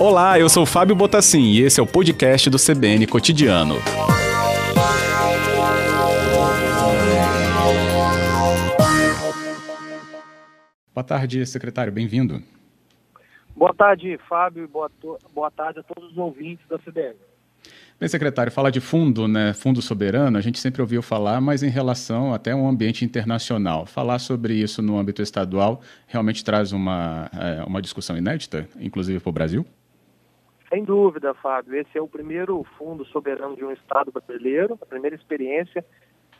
Olá, eu sou Fábio Botassin e esse é o podcast do CBN Cotidiano. Boa tarde, secretário, bem-vindo. Boa tarde, Fábio, e boa, boa tarde a todos os ouvintes da CBN. Bem, secretário, falar de fundo, né, fundo soberano, a gente sempre ouviu falar, mas em relação até um ambiente internacional. Falar sobre isso no âmbito estadual realmente traz uma, é, uma discussão inédita, inclusive para o Brasil? Sem dúvida, Fábio. Esse é o primeiro fundo soberano de um Estado brasileiro, a primeira experiência.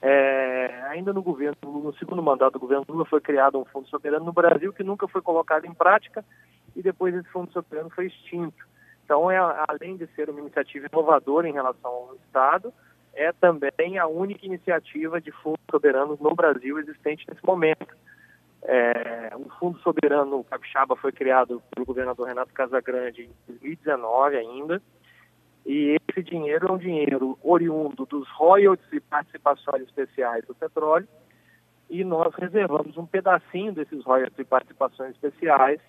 É, ainda no governo, no segundo mandato do governo Lula, foi criado um fundo soberano no Brasil que nunca foi colocado em prática e depois esse fundo soberano foi extinto. Então, é, além de ser uma iniciativa inovadora em relação ao Estado, é também a única iniciativa de fundo soberano no Brasil existente nesse momento. É, o Fundo Soberano Capixaba foi criado pelo governador Renato Casagrande em 2019 ainda, e esse dinheiro é um dinheiro oriundo dos royalties e participações especiais do petróleo, e nós reservamos um pedacinho desses royalties e participações especiais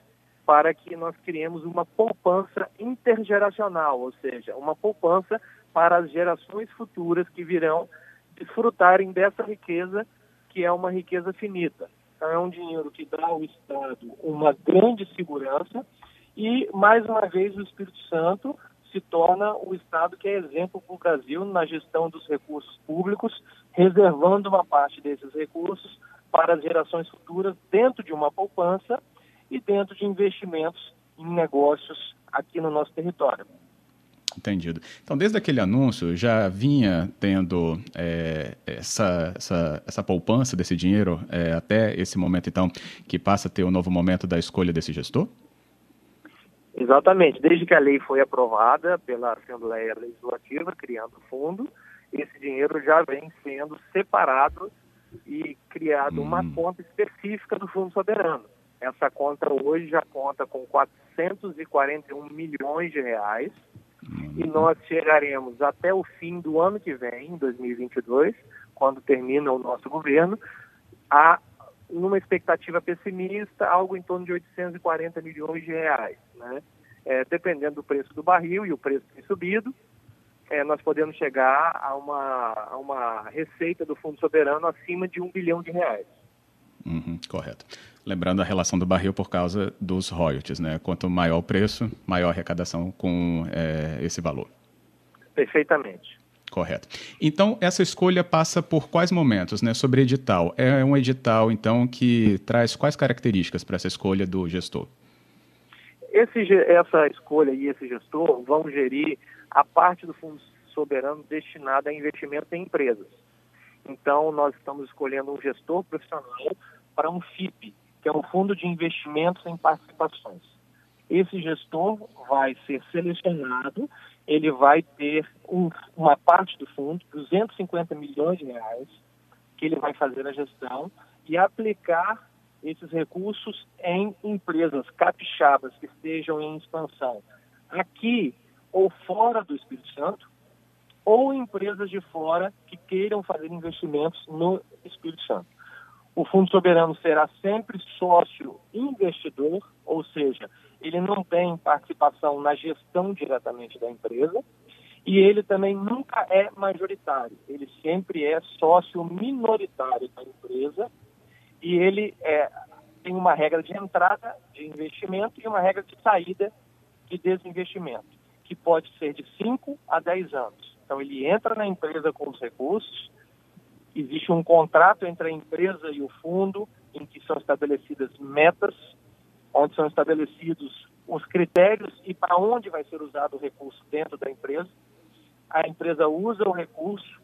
para que nós criemos uma poupança intergeracional, ou seja, uma poupança para as gerações futuras que virão desfrutarem dessa riqueza, que é uma riqueza finita. Então, é um dinheiro que dá ao Estado uma grande segurança e, mais uma vez, o Espírito Santo se torna o Estado que é exemplo para o Brasil na gestão dos recursos públicos, reservando uma parte desses recursos para as gerações futuras dentro de uma poupança e dentro de investimentos em negócios aqui no nosso território. Entendido. Então, desde aquele anúncio, já vinha tendo é, essa, essa, essa poupança desse dinheiro é, até esse momento, então, que passa a ter o um novo momento da escolha desse gestor? Exatamente. Desde que a lei foi aprovada pela Assembleia Legislativa, criando o fundo, esse dinheiro já vem sendo separado e criado hum. uma conta específica do Fundo Soberano. Essa conta hoje já conta com 441 milhões de reais e nós chegaremos até o fim do ano que vem, 2022, quando termina o nosso governo, a numa expectativa pessimista, algo em torno de 840 milhões de reais. Né? É, dependendo do preço do barril, e o preço tem subido, é, nós podemos chegar a uma, a uma receita do Fundo Soberano acima de um bilhão de reais. Uhum, correto. Lembrando a relação do barril por causa dos royalties, né? Quanto maior o preço, maior a arrecadação com é, esse valor. Perfeitamente. Correto. Então, essa escolha passa por quais momentos, né? Sobre edital. É um edital, então, que traz quais características para essa escolha do gestor? Esse, essa escolha e esse gestor vão gerir a parte do fundo soberano destinada a investimento em empresas. Então, nós estamos escolhendo um gestor profissional para um FIP, que é um fundo de investimentos em participações. Esse gestor vai ser selecionado, ele vai ter um, uma parte do fundo, 250 milhões de reais, que ele vai fazer a gestão e aplicar esses recursos em empresas capixabas que estejam em expansão aqui ou fora do Espírito Santo, ou empresas de fora que queiram fazer investimentos no Espírito Santo. O Fundo Soberano será sempre sócio investidor, ou seja, ele não tem participação na gestão diretamente da empresa, e ele também nunca é majoritário, ele sempre é sócio minoritário da empresa, e ele é, tem uma regra de entrada de investimento e uma regra de saída de desinvestimento, que pode ser de 5 a 10 anos. Então, ele entra na empresa com os recursos, existe um contrato entre a empresa e o fundo, em que são estabelecidas metas, onde são estabelecidos os critérios e para onde vai ser usado o recurso dentro da empresa. A empresa usa o recurso,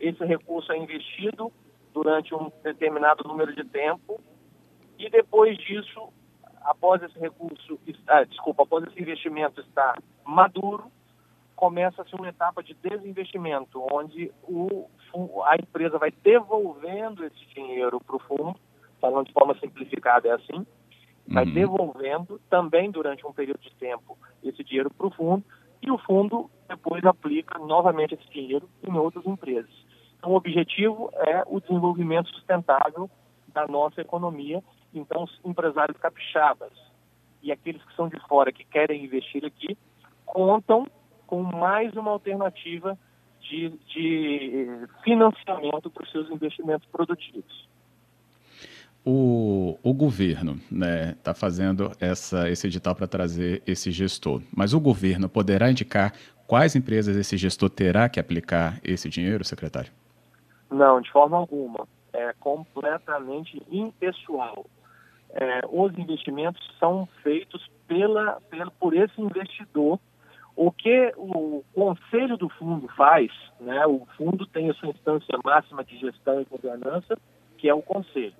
esse recurso é investido durante um determinado número de tempo e depois disso, após esse recurso, ah, desculpa, após esse investimento estar maduro, começa-se uma etapa de desinvestimento, onde o, a empresa vai devolvendo esse dinheiro para o fundo, falando de forma simplificada, é assim, vai uhum. devolvendo também durante um período de tempo esse dinheiro para o fundo, e o fundo depois aplica novamente esse dinheiro em outras empresas. Então, o objetivo é o desenvolvimento sustentável da nossa economia Então, os empresários capixabas e aqueles que são de fora que querem investir aqui contam com mais uma alternativa de, de financiamento para os seus investimentos produtivos. O, o governo está né, tá fazendo essa, esse edital para trazer esse gestor, mas o governo poderá indicar quais empresas esse gestor terá que aplicar esse dinheiro, secretário? Não, de forma alguma. É completamente impessoal. É, os investimentos são feitos pela, pela, por esse investidor. O que o conselho do fundo faz, né, o fundo tem a sua instância máxima de gestão e governança, que é o conselho.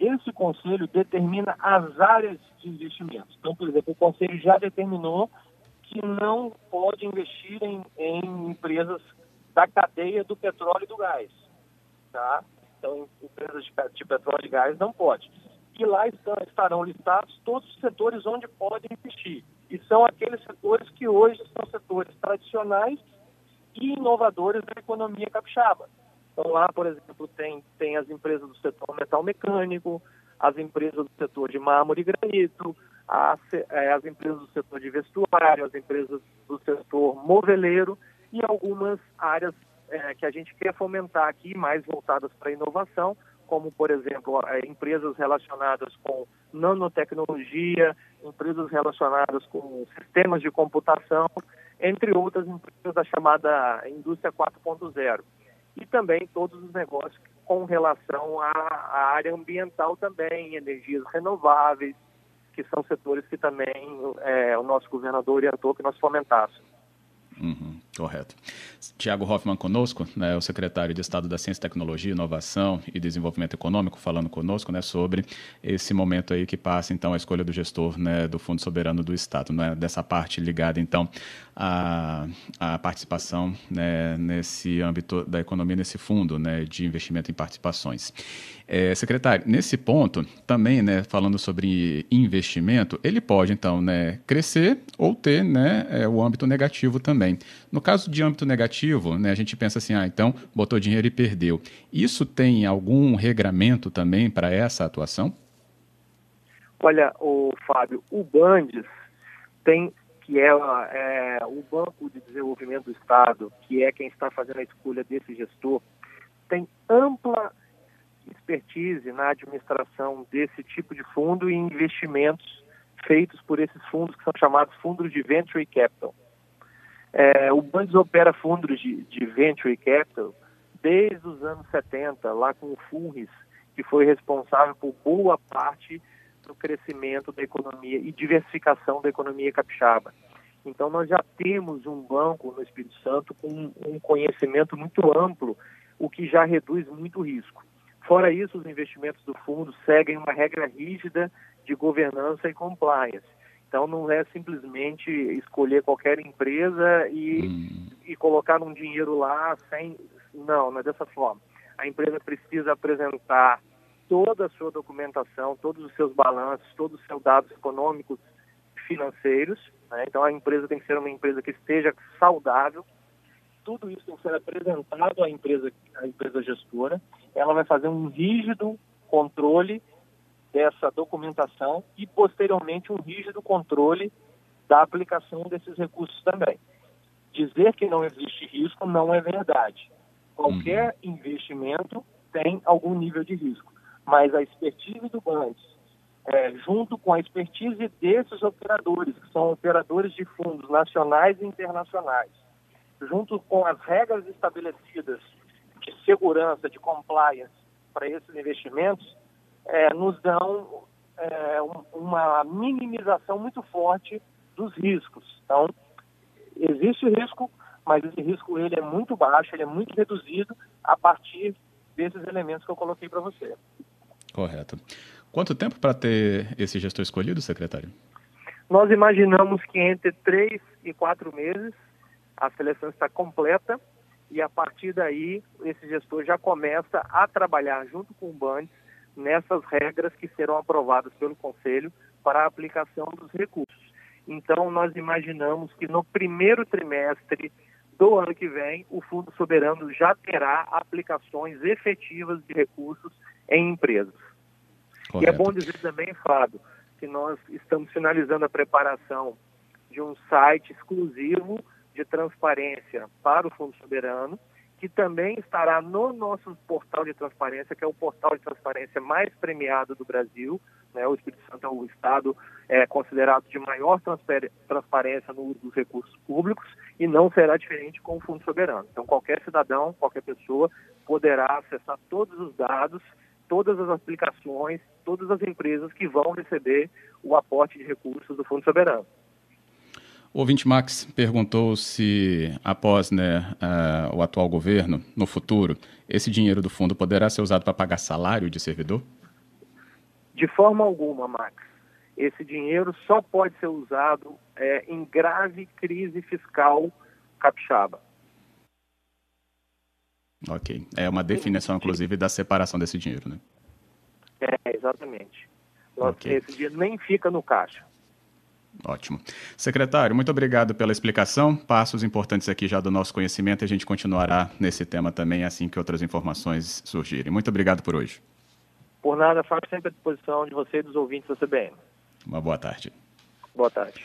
Esse conselho determina as áreas de investimentos. Então, por exemplo, o conselho já determinou que não pode investir em, em empresas da cadeia do petróleo e do gás. Tá? Então, empresas de, de petróleo e gás não pode. E lá estão, estarão listados todos os setores onde podem investir. E são aqueles setores que hoje são setores tradicionais e inovadores da economia capixaba. Então lá, por exemplo, tem, tem as empresas do setor metal mecânico, as empresas do setor de mármore e granito, as, é, as empresas do setor de vestuário, as empresas do setor moveleiro e algumas áreas é, que a gente quer fomentar aqui, mais voltadas para a inovação, como, por exemplo, é, empresas relacionadas com nanotecnologia, empresas relacionadas com sistemas de computação, entre outras empresas da chamada indústria 4.0 e também todos os negócios com relação à, área ambiental também, energias renováveis, que são setores que também é, o nosso governador orientou que nós fomentássemos. Uhum, correto. Tiago Hoffman conosco, né, o secretário de Estado da Ciência, Tecnologia, Inovação e Desenvolvimento Econômico, falando conosco né, sobre esse momento aí que passa, então, a escolha do gestor né, do Fundo Soberano do Estado, né, dessa parte ligada, então, à, à participação né, nesse âmbito da economia, nesse fundo né, de investimento em participações. É, secretário, nesse ponto, também, né, falando sobre investimento, ele pode, então, né, crescer ou ter né, é, o âmbito negativo também. No caso de âmbito negativo, né, a gente pensa assim, ah, então, botou dinheiro e perdeu. Isso tem algum regramento também para essa atuação? Olha, o Fábio, o Bandes tem que é, é, o Banco de Desenvolvimento do Estado, que é quem está fazendo a escolha desse gestor, tem ampla expertise na administração desse tipo de fundo e investimentos feitos por esses fundos que são chamados fundos de venture capital. É, o Bandes opera fundos de, de, venture capital desde os anos 70, lá com o FUNRIS, que foi responsável por boa parte do crescimento da economia e diversificação da economia capixaba. Então, nós já temos um banco no Espírito Santo com um conhecimento muito amplo, o que já reduz muito o risco. Fora isso, os investimentos do fundo seguem uma regra rígida de governança e compliance. Então, não é simplesmente escolher qualquer empresa e, hum. e colocar um dinheiro lá sem. Não, não é dessa forma. A empresa precisa apresentar toda a sua documentação, todos os seus balanços, todos os seus dados econômicos financeiros. Né? Então, a empresa tem que ser uma empresa que esteja saudável, tudo isso tem que ser apresentado à empresa, à empresa gestora. Ela vai fazer um rígido controle dessa documentação e, posteriormente, um rígido controle da aplicação desses recursos também. Dizer que não existe risco não é verdade. Qualquer uhum. investimento tem algum nível de risco, mas a expertise do Bandes, é, junto com a expertise desses operadores, que são operadores de fundos nacionais e internacionais, junto com as regras estabelecidas de segurança, de compliance para esses investimentos, é, nos dão é, um, uma minimização muito forte dos riscos. Então, existe risco, mas esse risco ele é muito baixo, ele é muito reduzido a partir desses elementos que eu coloquei para você. Correto. Quanto tempo para ter esse gestor escolhido, secretário? Nós imaginamos que entre três e quatro meses a seleção está completa e a partir daí esse gestor já começa a trabalhar junto com o Bandes nessas regras que serão aprovadas pelo Conselho para a aplicação dos recursos. Então, nós imaginamos que no primeiro trimestre do ano que vem, o Fundo Soberano já terá aplicações efetivas de recursos em empresas. Correto. E é bom dizer também, Fábio, que nós estamos finalizando a preparação de um site exclusivo de transparência para o Fundo Soberano, que também estará no nosso portal de transparência, que é o portal de transparência mais premiado do Brasil. Né? O Espírito Santo é o estado é, considerado de maior transparência no uso dos recursos públicos e não será diferente com o Fundo Soberano. Então, qualquer cidadão, qualquer pessoa poderá acessar todos os dados, todas as aplicações, todas as empresas que vão receber o aporte de recursos do Fundo Soberano. O ouvinte Max perguntou se, após né, uh, o atual governo, no futuro, esse dinheiro do fundo poderá ser usado para pagar salário de servidor? De forma alguma, Max. Esse dinheiro só pode ser usado é, em grave crise fiscal capixaba. Ok. É uma definição, inclusive, da separação desse dinheiro, né? É, exatamente. Okay. Esse dinheiro nem fica no caixa. Ótimo. Secretário, muito obrigado pela explicação. Passos importantes aqui já do nosso conhecimento e a gente continuará nesse tema também assim que outras informações surgirem. Muito obrigado por hoje. Por nada, Fábio, sempre à disposição de você e dos ouvintes da CBN. Uma boa tarde. Boa tarde.